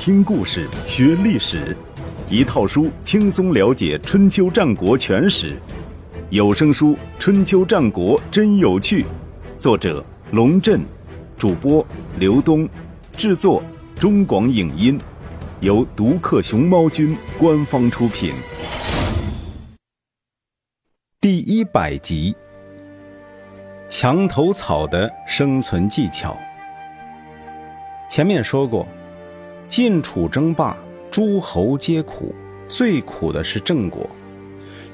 听故事学历史，一套书轻松了解春秋战国全史。有声书《春秋战国真有趣》，作者龙震，主播刘东，制作中广影音，由独克熊猫君官方出品。第一百集：墙头草的生存技巧。前面说过，晋楚争霸，诸侯皆苦，最苦的是郑国。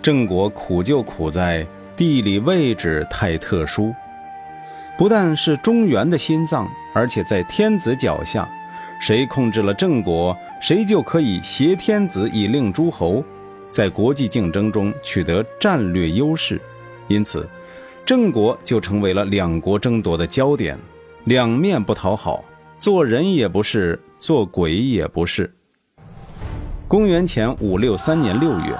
郑国苦就苦在地理位置太特殊，不但是中原的心脏，而且在天子脚下，谁控制了郑国，谁就可以挟天子以令诸侯，在国际竞争中取得战略优势。因此，郑国就成为了两国争夺的焦点，两面不讨好。做人也不是，做鬼也不是。公元前五六三年六月，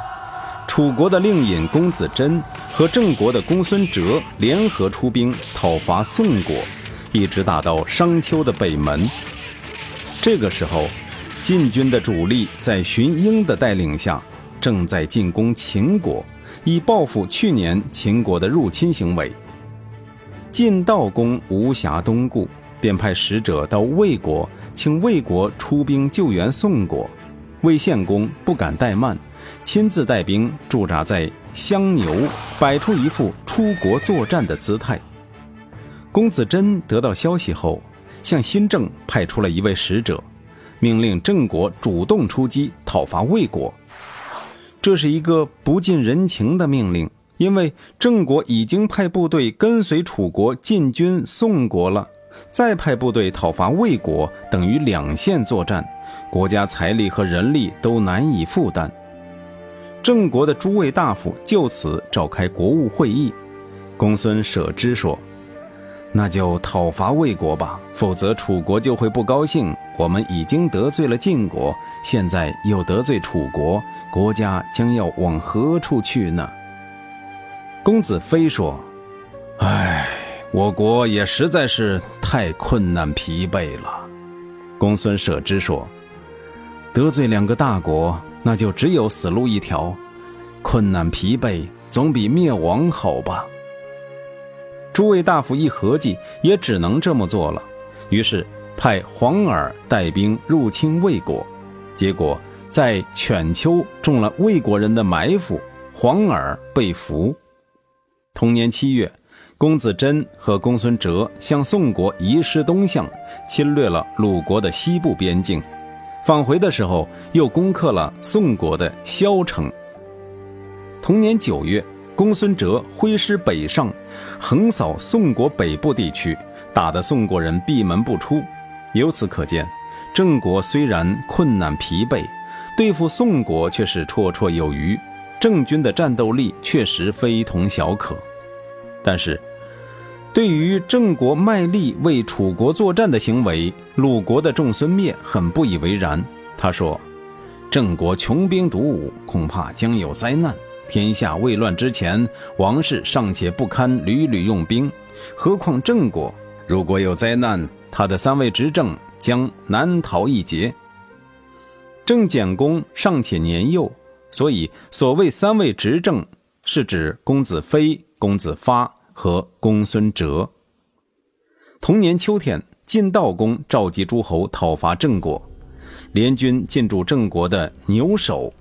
楚国的令尹公子贞和郑国的公孙哲联合出兵讨伐宋国，一直打到商丘的北门。这个时候，晋军的主力在荀英的带领下，正在进攻秦国，以报复去年秦国的入侵行为。晋悼公无暇东顾。便派使者到魏国，请魏国出兵救援宋国。魏献公不敢怠慢，亲自带兵驻扎在襄牛，摆出一副出国作战的姿态。公子贞得到消息后，向新郑派出了一位使者，命令郑国主动出击讨伐魏国。这是一个不近人情的命令，因为郑国已经派部队跟随楚国进军宋国了。再派部队讨伐魏国，等于两线作战，国家财力和人力都难以负担。郑国的诸位大夫就此召开国务会议。公孙舍之说：“那就讨伐魏国吧，否则楚国就会不高兴。我们已经得罪了晋国，现在又得罪楚国，国家将要往何处去呢？”公子非说：“唉。”我国也实在是太困难疲惫了，公孙舍之说：“得罪两个大国，那就只有死路一条。困难疲惫，总比灭亡好吧？”诸位大夫一合计，也只能这么做了。于是派黄耳带兵入侵魏国，结果在犬丘中了魏国人的埋伏，黄耳被俘。同年七月。公子贞和公孙哲向宋国移师东向，侵略了鲁国的西部边境。返回的时候，又攻克了宋国的萧城。同年九月，公孙哲挥师北上，横扫宋国北部地区，打得宋国人闭门不出。由此可见，郑国虽然困难疲惫，对付宋国却是绰绰有余。郑军的战斗力确实非同小可。但是，对于郑国卖力为楚国作战的行为，鲁国的仲孙灭很不以为然。他说：“郑国穷兵黩武，恐怕将有灾难。天下未乱之前，王室尚且不堪屡屡用兵，何况郑国？如果有灾难，他的三位执政将难逃一劫。郑简公尚且年幼，所以所谓三位执政，是指公子非、公子发。”和公孙哲。同年秋天，晋悼公召集诸侯讨伐郑国，联军进驻郑国的牛首。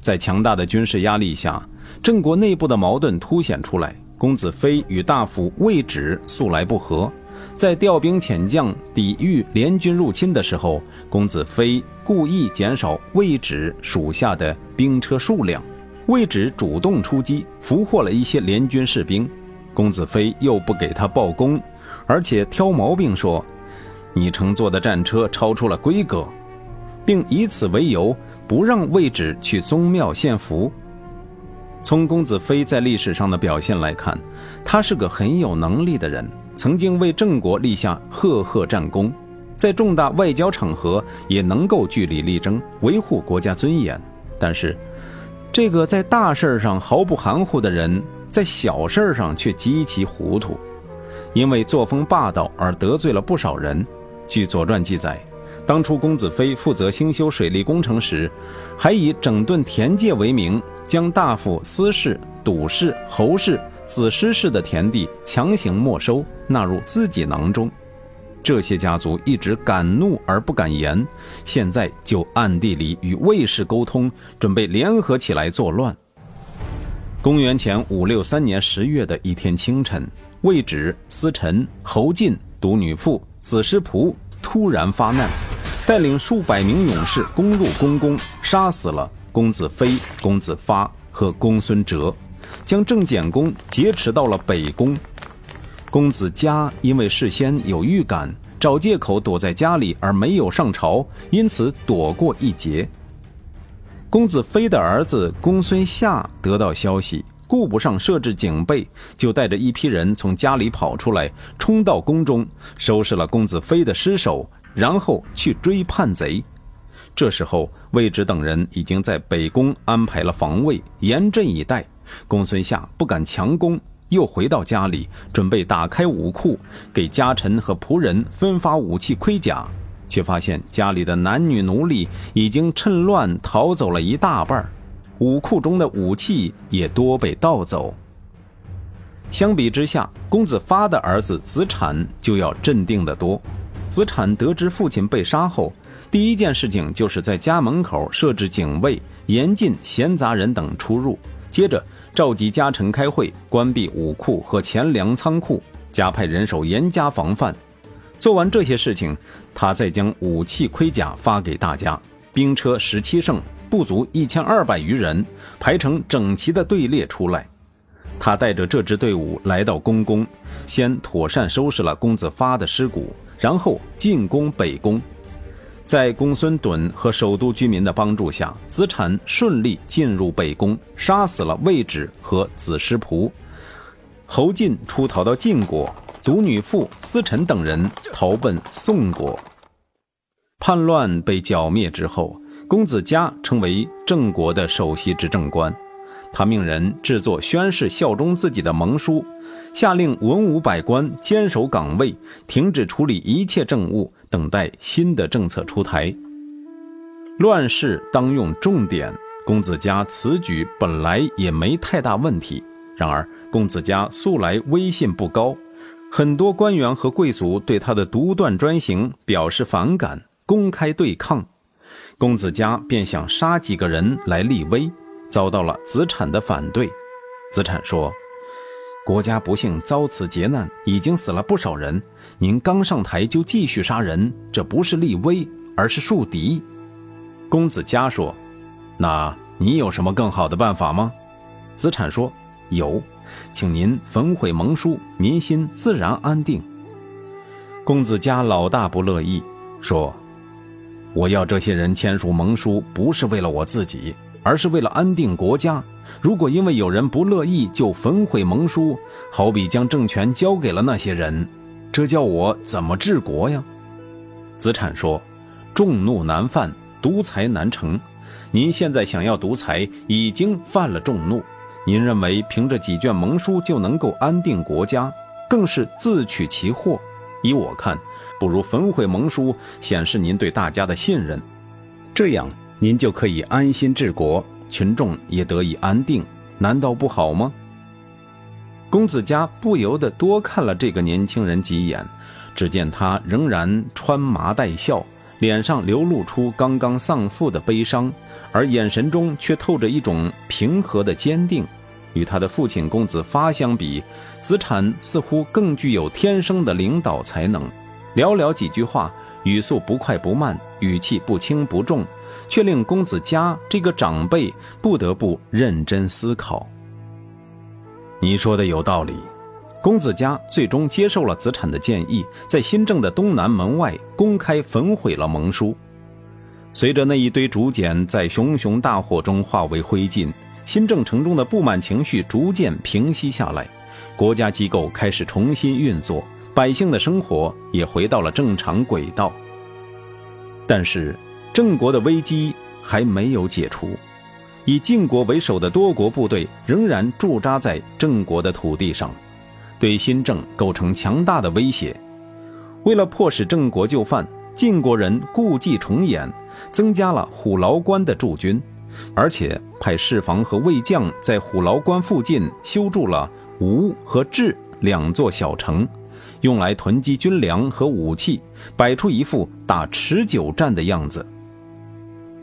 在强大的军事压力下，郑国内部的矛盾凸显出来。公子非与大夫魏止素来不和，在调兵遣将抵御联军入侵的时候，公子非故意减少魏止属下的兵车数量，魏止主动出击，俘获了一些联军士兵。公子非又不给他报功，而且挑毛病说：“你乘坐的战车超出了规格，并以此为由不让魏止去宗庙献俘。”从公子非在历史上的表现来看，他是个很有能力的人，曾经为郑国立下赫赫战功，在重大外交场合也能够据理力争，维护国家尊严。但是，这个在大事上毫不含糊的人。在小事上却极其糊涂，因为作风霸道而得罪了不少人。据《左传》记载，当初公子非负责兴修水利工程时，还以整顿田界为名，将大夫、司氏、赌氏、侯氏、子师氏的田地强行没收，纳入自己囊中。这些家族一直敢怒而不敢言，现在就暗地里与魏氏沟通，准备联合起来作乱。公元前五六三年十月的一天清晨，魏止、司臣、侯进、独女父、子师仆突然发难。带领数百名勇士攻入宫宫，杀死了公子非、公子发和公孙哲，将郑简公劫持到了北宫。公子嘉因为事先有预感，找借口躲在家里而没有上朝，因此躲过一劫。公子非的儿子公孙夏得到消息，顾不上设置警备，就带着一批人从家里跑出来，冲到宫中，收拾了公子非的尸首。然后去追叛贼，这时候魏直等人已经在北宫安排了防卫，严阵以待。公孙夏不敢强攻，又回到家里，准备打开武库，给家臣和仆人分发武器盔甲，却发现家里的男女奴隶已经趁乱逃走了一大半，武库中的武器也多被盗走。相比之下，公子发的儿子子产就要镇定得多。子产得知父亲被杀后，第一件事情就是在家门口设置警卫，严禁闲杂人等出入。接着召集家臣开会，关闭武库和钱粮仓库，加派人手严加防范。做完这些事情，他再将武器盔甲发给大家，兵车十七乘，不足一千二百余人，排成整齐的队列出来。他带着这支队伍来到宫宫，先妥善收拾了公子发的尸骨。然后进攻北宫，在公孙趸和首都居民的帮助下，子产顺利进入北宫，杀死了魏止和子师仆。侯进出逃到晋国，独女傅思臣等人逃奔宋国。叛乱被剿灭之后，公子嘉成为郑国的首席执政官，他命人制作宣誓效忠自己的盟书。下令文武百官坚守岗位，停止处理一切政务，等待新的政策出台。乱世当用重典，公子嘉此举本来也没太大问题。然而，公子嘉素来威信不高，很多官员和贵族对他的独断专行表示反感，公开对抗。公子嘉便想杀几个人来立威，遭到了子产的反对。子产说。国家不幸遭此劫难，已经死了不少人。您刚上台就继续杀人，这不是立威，而是树敌。公子嘉说：“那你有什么更好的办法吗？”子产说：“有，请您焚毁盟书，民心自然安定。”公子家老大不乐意，说：“我要这些人签署盟书，不是为了我自己，而是为了安定国家。”如果因为有人不乐意就焚毁盟书，好比将政权交给了那些人，这叫我怎么治国呀？子产说：“众怒难犯，独裁难成。您现在想要独裁，已经犯了众怒。您认为凭着几卷盟书就能够安定国家，更是自取其祸。依我看，不如焚毁盟书，显示您对大家的信任，这样您就可以安心治国。”群众也得以安定，难道不好吗？公子嘉不由得多看了这个年轻人几眼，只见他仍然穿麻戴孝，脸上流露出刚刚丧父的悲伤，而眼神中却透着一种平和的坚定。与他的父亲公子发相比，子产似乎更具有天生的领导才能。寥寥几句话，语速不快不慢，语气不轻不重。却令公子家这个长辈不得不认真思考。你说的有道理，公子家最终接受了子产的建议，在新郑的东南门外公开焚毁了盟书。随着那一堆竹简在熊熊大火中化为灰烬，新郑城中的不满情绪逐渐平息下来，国家机构开始重新运作，百姓的生活也回到了正常轨道。但是。郑国的危机还没有解除，以晋国为首的多国部队仍然驻扎在郑国的土地上，对新郑构成强大的威胁。为了迫使郑国就范，晋国人故伎重演，增加了虎牢关的驻军，而且派侍房和卫将在虎牢关附近修筑了吴和治两座小城，用来囤积军粮和武器，摆出一副打持久战的样子。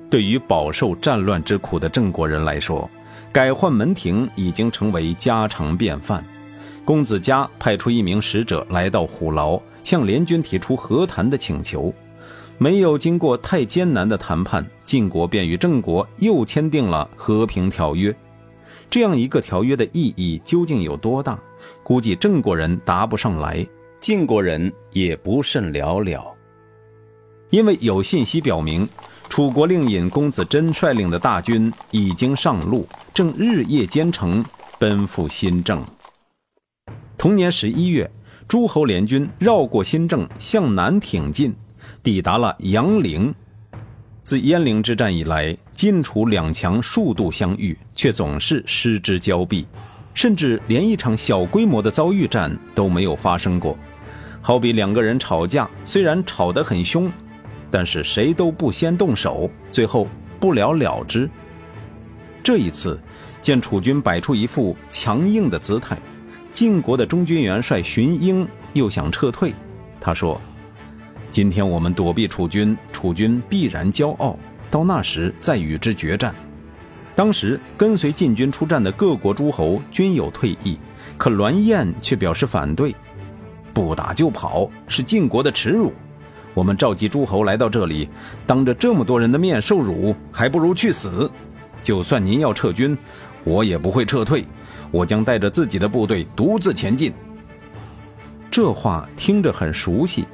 对于饱受战乱之苦的郑国人来说，改换门庭已经成为家常便饭。公子嘉派出一名使者来到虎牢，向联军提出和谈的请求。没有经过太艰难的谈判，晋国便与郑国又签订了和平条约。这样一个条约的意义究竟有多大？估计郑国人答不上来，晋国人也不甚了了。因为有信息表明，楚国令尹公子真率领的大军已经上路，正日夜兼程奔赴新郑。同年十一月，诸侯联军绕过新郑，向南挺进，抵达了杨陵。自鄢陵之战以来，晋楚两强数度相遇，却总是失之交臂，甚至连一场小规模的遭遇战都没有发生过。好比两个人吵架，虽然吵得很凶，但是谁都不先动手，最后不了了之。这一次，见楚军摆出一副强硬的姿态。晋国的中军元帅荀英又想撤退，他说：“今天我们躲避楚军，楚军必然骄傲，到那时再与之决战。”当时跟随晋军出战的各国诸侯均有退役，可栾燕却表示反对：“不打就跑是晋国的耻辱，我们召集诸侯来到这里，当着这么多人的面受辱，还不如去死。就算您要撤军，我也不会撤退。”我将带着自己的部队独自前进。这话听着很熟悉，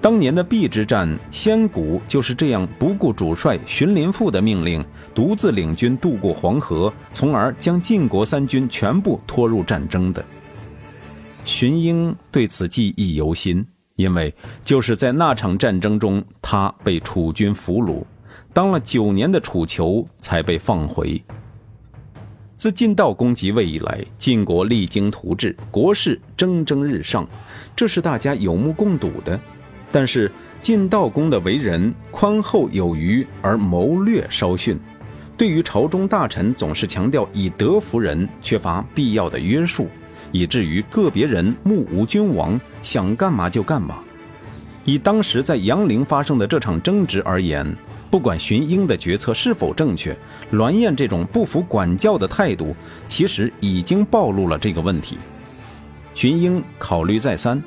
当年的邲之战，先谷就是这样不顾主帅荀林父的命令，独自领军渡过黄河，从而将晋国三军全部拖入战争的。荀英对此记忆犹新，因为就是在那场战争中，他被楚军俘虏，当了九年的楚囚，才被放回。自晋悼公即位以来，晋国励精图治，国势蒸蒸日上，这是大家有目共睹的。但是晋悼公的为人宽厚有余，而谋略稍逊，对于朝中大臣总是强调以德服人，缺乏必要的约束，以至于个别人目无君王，想干嘛就干嘛。以当时在阳陵发生的这场争执而言。不管荀英的决策是否正确，栾燕这种不服管教的态度，其实已经暴露了这个问题。荀英考虑再三，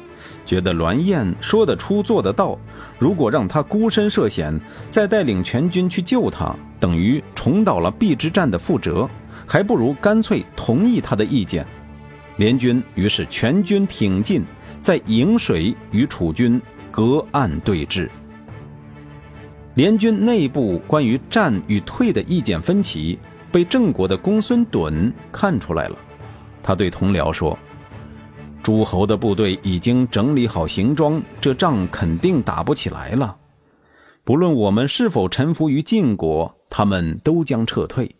觉得栾燕说得出做得到，如果让他孤身涉险，再带领全军去救他，等于重蹈了邲之战的覆辙，还不如干脆同意他的意见。联军于是全军挺进，在颍水与楚军隔岸对峙。联军内部关于战与退的意见分歧，被郑国的公孙趸看出来了。他对同僚说：“诸侯的部队已经整理好行装，这仗肯定打不起来了。不论我们是否臣服于晋国，他们都将撤退，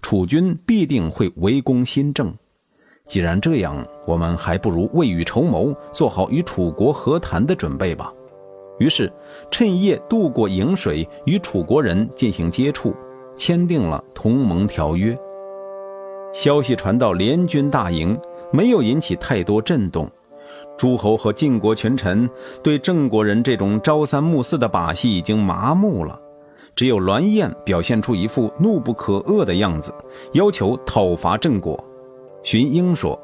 楚军必定会围攻新郑。既然这样，我们还不如未雨绸缪，做好与楚国和谈的准备吧。”于是，趁夜渡过颍水，与楚国人进行接触，签订了同盟条约。消息传到联军大营，没有引起太多震动。诸侯和晋国群臣对郑国人这种朝三暮四的把戏已经麻木了，只有栾燕表现出一副怒不可遏的样子，要求讨伐郑国。荀英说：“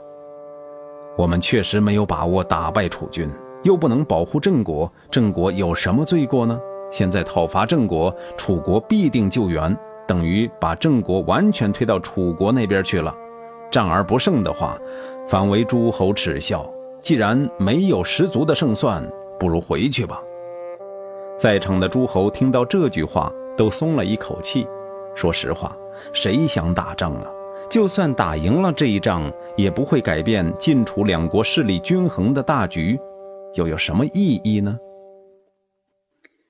我们确实没有把握打败楚军。”又不能保护郑国，郑国有什么罪过呢？现在讨伐郑国，楚国必定救援，等于把郑国完全推到楚国那边去了。战而不胜的话，反为诸侯耻笑。既然没有十足的胜算，不如回去吧。在场的诸侯听到这句话，都松了一口气。说实话，谁想打仗啊？就算打赢了这一仗，也不会改变晋楚两国势力均衡的大局。又有什么意义呢？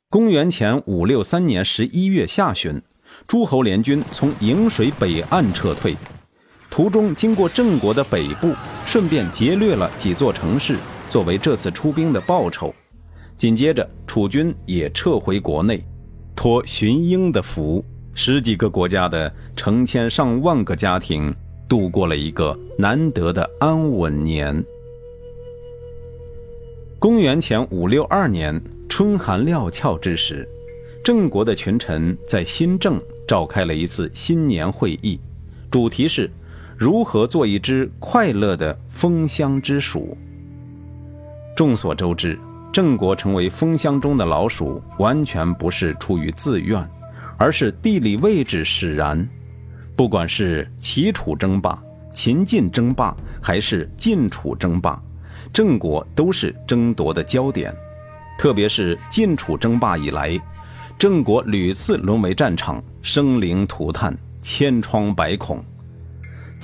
公元前五六三年十一月下旬，诸侯联军从颍水北岸撤退，途中经过郑国的北部，顺便劫掠了几座城市，作为这次出兵的报酬。紧接着，楚。军也撤回国内，托荀英的福，十几个国家的成千上万个家庭度过了一个难得的安稳年。公元前五六二年，春寒料峭之时，郑国的群臣在新郑召开了一次新年会议，主题是如何做一只快乐的封箱之鼠。众所周知。郑国成为封箱中的老鼠，完全不是出于自愿，而是地理位置使然。不管是齐楚争霸、秦晋争霸，还是晋楚争霸，郑国都是争夺的焦点。特别是晋楚争霸以来，郑国屡次沦为战场，生灵涂炭，千疮百孔。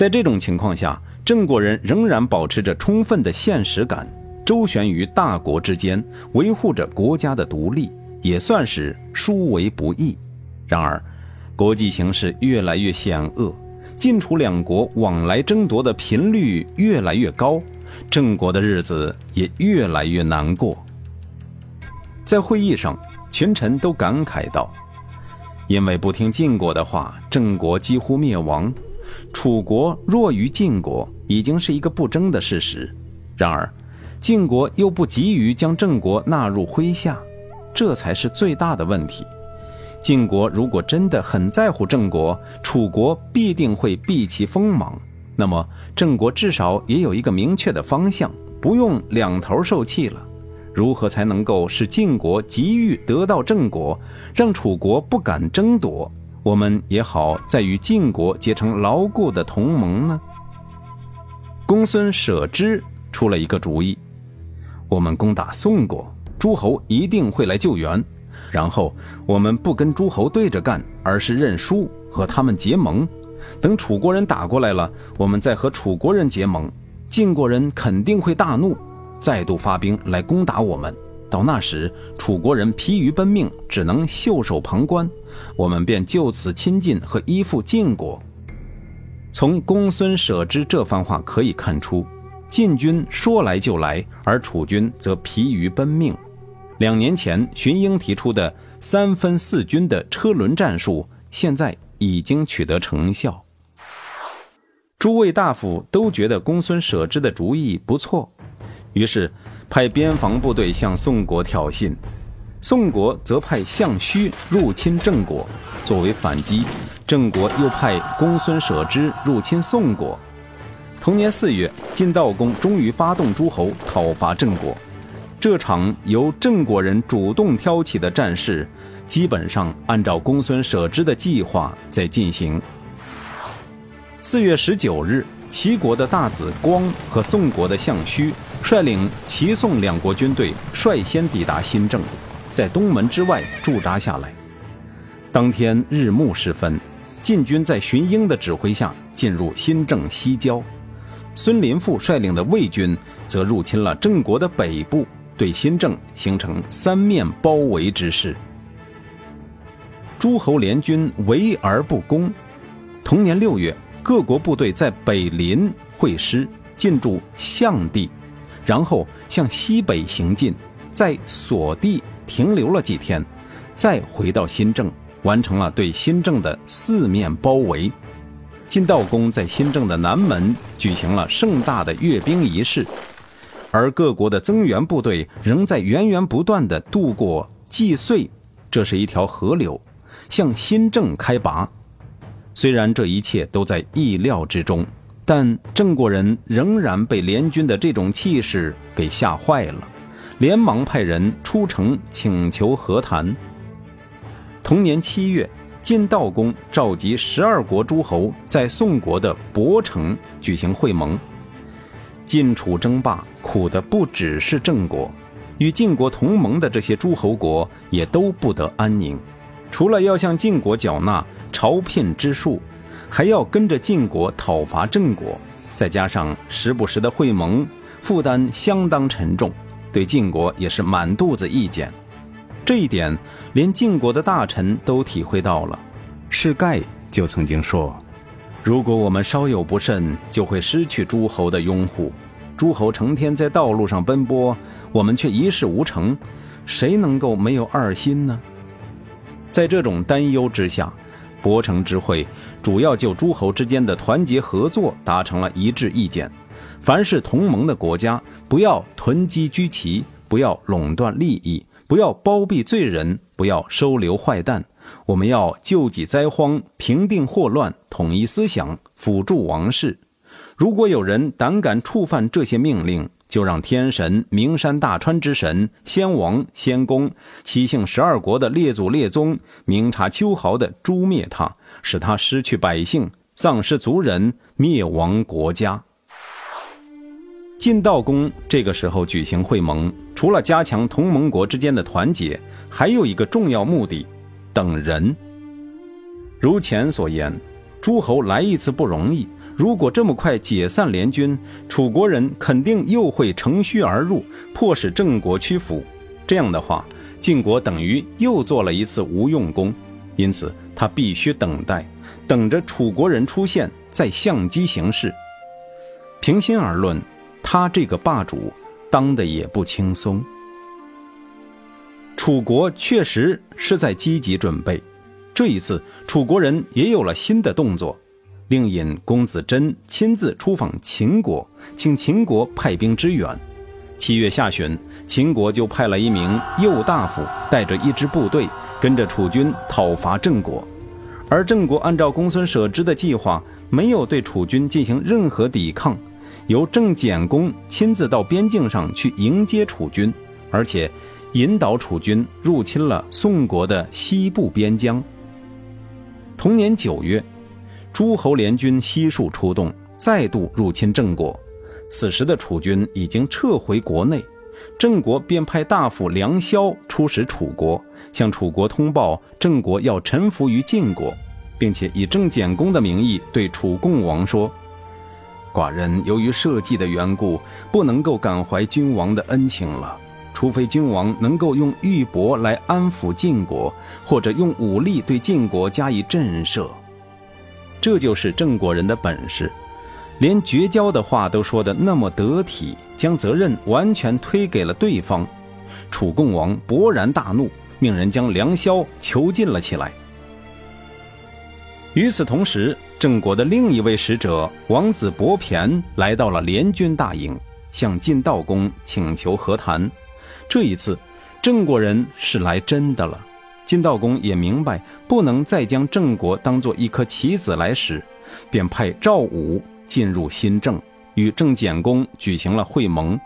在这种情况下，郑国人仍然保持着充分的现实感。周旋于大国之间，维护着国家的独立，也算是殊为不易。然而，国际形势越来越险恶，晋楚两国往来争夺的频率越来越高，郑国的日子也越来越难过。在会议上，群臣都感慨道：“因为不听晋国的话，郑国几乎灭亡，楚国弱于晋国，已经是一个不争的事实。然而，”晋国又不急于将郑国纳入麾下，这才是最大的问题。晋国如果真的很在乎郑国，楚国必定会避其锋芒。那么郑国至少也有一个明确的方向，不用两头受气了。如何才能够使晋国急于得到郑国，让楚国不敢争夺？我们也好在与晋国结成牢固的同盟呢？公孙舍之出了一个主意。我们攻打宋国，诸侯一定会来救援。然后我们不跟诸侯对着干，而是认输，和他们结盟。等楚国人打过来了，我们再和楚国人结盟。晋国人肯定会大怒，再度发兵来攻打我们。到那时，楚国人疲于奔命，只能袖手旁观，我们便就此亲近和依附晋国。从公孙舍之这番话可以看出。晋军说来就来，而楚军则疲于奔命。两年前荀英提出的三分四军的车轮战术，现在已经取得成效。诸位大夫都觉得公孙舍之的主意不错，于是派边防部队向宋国挑衅，宋国则派项须入侵郑国，作为反击，郑国又派公孙舍之入侵宋国。同年四月，晋悼公终于发动诸侯讨伐郑国。这场由郑国人主动挑起的战事，基本上按照公孙舍之的计划在进行。四月十九日，齐国的大子光和宋国的项须率领齐宋两国军队率先抵达新郑，在东门之外驻扎下来。当天日暮时分，晋军在荀英的指挥下进入新郑西郊。孙林父率领的魏军则入侵了郑国的北部，对新郑形成三面包围之势。诸侯联军围而不攻。同年六月，各国部队在北临会师，进驻象地，然后向西北行进，在所地停留了几天，再回到新郑，完成了对新郑的四面包围。晋悼公在新郑的南门举行了盛大的阅兵仪式，而各国的增援部队仍在源源不断地渡过蓟遂，这是一条河流，向新郑开拔。虽然这一切都在意料之中，但郑国人仍然被联军的这种气势给吓坏了，连忙派人出城请求和谈。同年七月。晋悼公召集十二国诸侯在宋国的博城举行会盟。晋楚争霸苦的不只是郑国，与晋国同盟的这些诸侯国也都不得安宁。除了要向晋国缴纳朝聘之数，还要跟着晋国讨伐郑国，再加上时不时的会盟，负担相当沉重，对晋国也是满肚子意见。这一点，连晋国的大臣都体会到了。士盖就曾经说：“如果我们稍有不慎，就会失去诸侯的拥护。诸侯成天在道路上奔波，我们却一事无成，谁能够没有二心呢？在这种担忧之下，博城之会主要就诸侯之间的团结合作达成了一致意见。凡是同盟的国家，不要囤积居奇，不要垄断利益，不要包庇罪人，不要收留坏蛋。我们要救济灾荒，平定祸乱，统一思想，辅助王室。如果有人胆敢触犯这些命令，就让天神、名山大川之神、先王、先公、七姓十二国的列祖列宗、明察秋毫的诛灭他，使他失去百姓，丧失族人，灭亡国家。晋悼公这个时候举行会盟，除了加强同盟国之间的团结，还有一个重要目的：等人。如前所言，诸侯来一次不容易，如果这么快解散联军，楚国人肯定又会乘虚而入，迫使郑国屈服。这样的话，晋国等于又做了一次无用功，因此他必须等待，等着楚国人出现，再相机行事。平心而论。他这个霸主当的也不轻松。楚国确实是在积极准备，这一次楚国人也有了新的动作，令尹公子真亲自出访秦国，请秦国派兵支援。七月下旬，秦国就派了一名右大夫带着一支部队跟着楚军讨伐郑国，而郑国按照公孙舍之的计划，没有对楚军进行任何抵抗。由郑简公亲自到边境上去迎接楚军，而且引导楚军入侵了宋国的西部边疆。同年九月，诸侯联军悉数出动，再度入侵郑国。此时的楚军已经撤回国内，郑国便派大夫梁萧出使楚国，向楚国通报郑国要臣服于晋国，并且以郑简公的名义对楚共王说。寡人由于社稷的缘故，不能够感怀君王的恩情了。除非君王能够用玉帛来安抚晋国，或者用武力对晋国加以震慑。这就是郑国人的本事，连绝交的话都说得那么得体，将责任完全推给了对方。楚共王勃然大怒，命人将梁萧囚禁了起来。与此同时，郑国的另一位使者王子伯骈来到了联军大营，向晋悼公请求和谈。这一次，郑国人是来真的了。晋悼公也明白不能再将郑国当做一颗棋子来使，便派赵武进入新郑，与郑简公举行了会盟。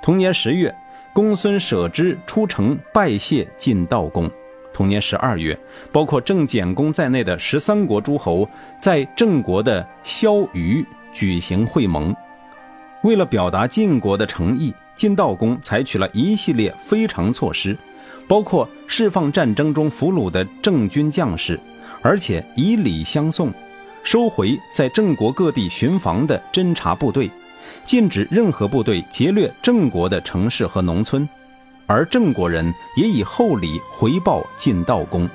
同年十月，公孙舍之出城拜谢晋悼公。同年十二月，包括郑简公在内的十三国诸侯在郑国的萧虞举行会盟。为了表达晋国的诚意，晋悼公采取了一系列非常措施，包括释放战争中俘虏的郑军将士，而且以礼相送，收回在郑国各地巡防的侦察部队，禁止任何部队劫掠郑国的城市和农村。而郑国人也以厚礼回报晋悼公，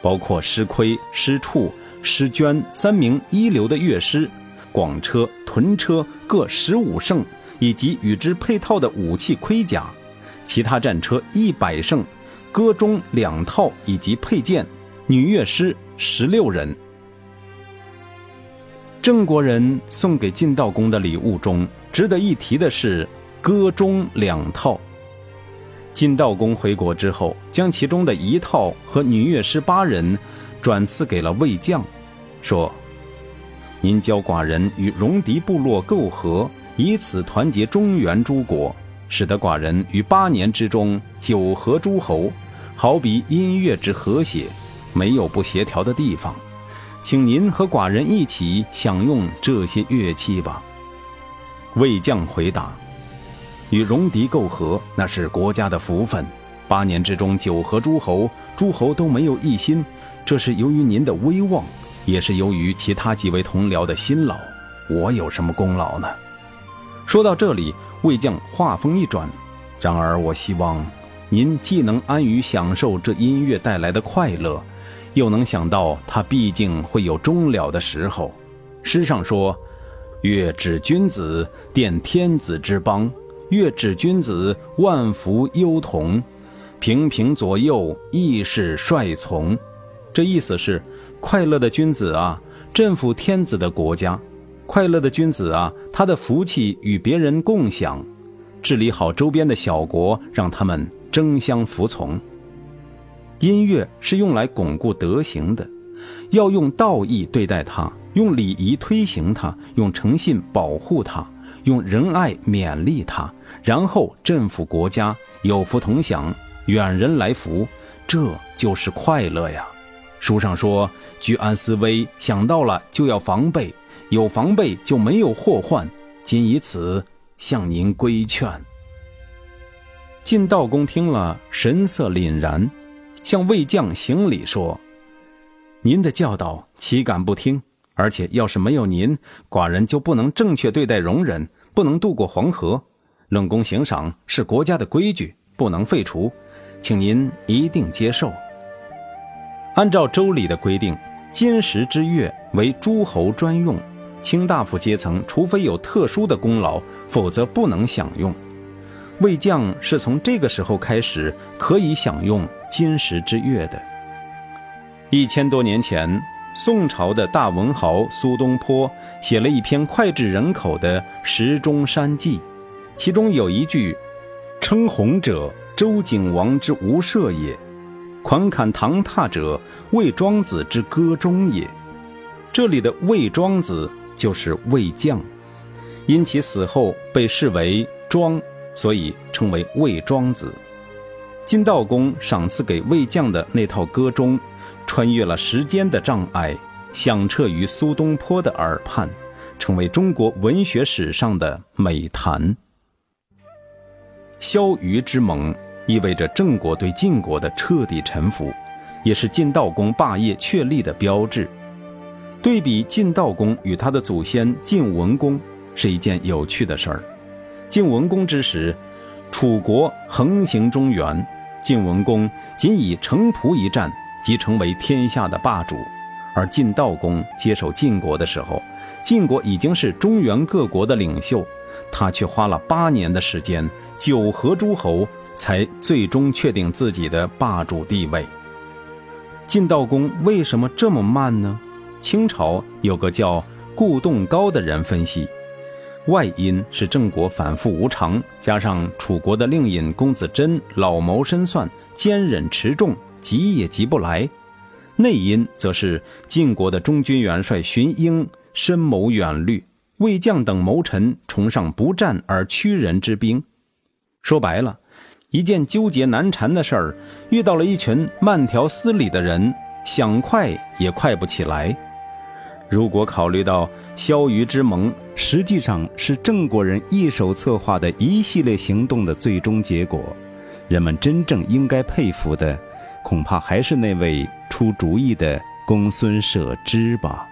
包括师盔、师处、师捐三名一流的乐师，广车、屯车各十五乘，以及与之配套的武器盔甲；其他战车一百乘，戈中两套以及配件；女乐师十六人。郑国人送给晋悼公的礼物中，值得一提的是戈中两套。晋悼公回国之后，将其中的一套和女乐师八人转赐给了魏将，说：“您教寡人与戎狄部落媾和，以此团结中原诸国，使得寡人于八年之中九合诸侯，好比音乐之和谐，没有不协调的地方。请您和寡人一起享用这些乐器吧。”魏将回答。与戎狄媾和，那是国家的福分。八年之中，九合诸侯，诸侯都没有一心，这是由于您的威望，也是由于其他几位同僚的辛劳。我有什么功劳呢？说到这里，魏将话锋一转。然而，我希望您既能安于享受这音乐带来的快乐，又能想到它毕竟会有终了的时候。诗上说：“乐治君子，奠天子之邦。”乐止君子，万福忧同。平平左右，义是率从。这意思是，快乐的君子啊，镇抚天子的国家；快乐的君子啊，他的福气与别人共享，治理好周边的小国，让他们争相服从。音乐是用来巩固德行的，要用道义对待它，用礼仪推行它，用诚信保护它，用仁爱勉励它，然后镇抚国家，有福同享。远人来福，这就是快乐呀。书上说，居安思危，想到了就要防备，有防备就没有祸患。仅以此向您规劝。晋道公听了，神色凛然，向魏将行礼说：“您的教导岂敢不听？而且要是没有您，寡人就不能正确对待戎人，不能渡过黄河。论功行赏是国家的规矩，不能废除。”请您一定接受。按照周礼的规定，金石之月为诸侯专用，卿大夫阶层除非有特殊的功劳，否则不能享用。魏将是从这个时候开始可以享用金石之月的。一千多年前，宋朝的大文豪苏东坡写了一篇脍炙人口的《石钟山记》，其中有一句：“称鸿者。”周景王之无赦也，款侃唐榻者，魏庄子之歌中也。这里的魏庄子就是魏将，因其死后被视为庄，所以称为魏庄子。金道公赏赐给魏将的那套歌中，穿越了时间的障碍，响彻于苏东坡的耳畔，成为中国文学史上的美谈。萧瑜之盟意味着郑国对晋国的彻底臣服，也是晋悼公霸业确立的标志。对比晋悼公与他的祖先晋文公是一件有趣的事儿。晋文公之时，楚国横行中原，晋文公仅以城濮一战即成为天下的霸主；而晋悼公接手晋国的时候，晋国已经是中原各国的领袖，他却花了八年的时间。九合诸侯才最终确定自己的霸主地位。晋悼公为什么这么慢呢？清朝有个叫顾栋高的人分析，外因是郑国反复无常，加上楚国的令尹公子真老谋深算、坚忍持重，急也急不来；内因则是晋国的中军元帅荀英深谋远虑，魏将等谋臣崇尚不战而屈人之兵。说白了，一件纠结难缠的事儿，遇到了一群慢条斯理的人，想快也快不起来。如果考虑到萧瑜之盟实际上是郑国人一手策划的一系列行动的最终结果，人们真正应该佩服的，恐怕还是那位出主意的公孙舍之吧。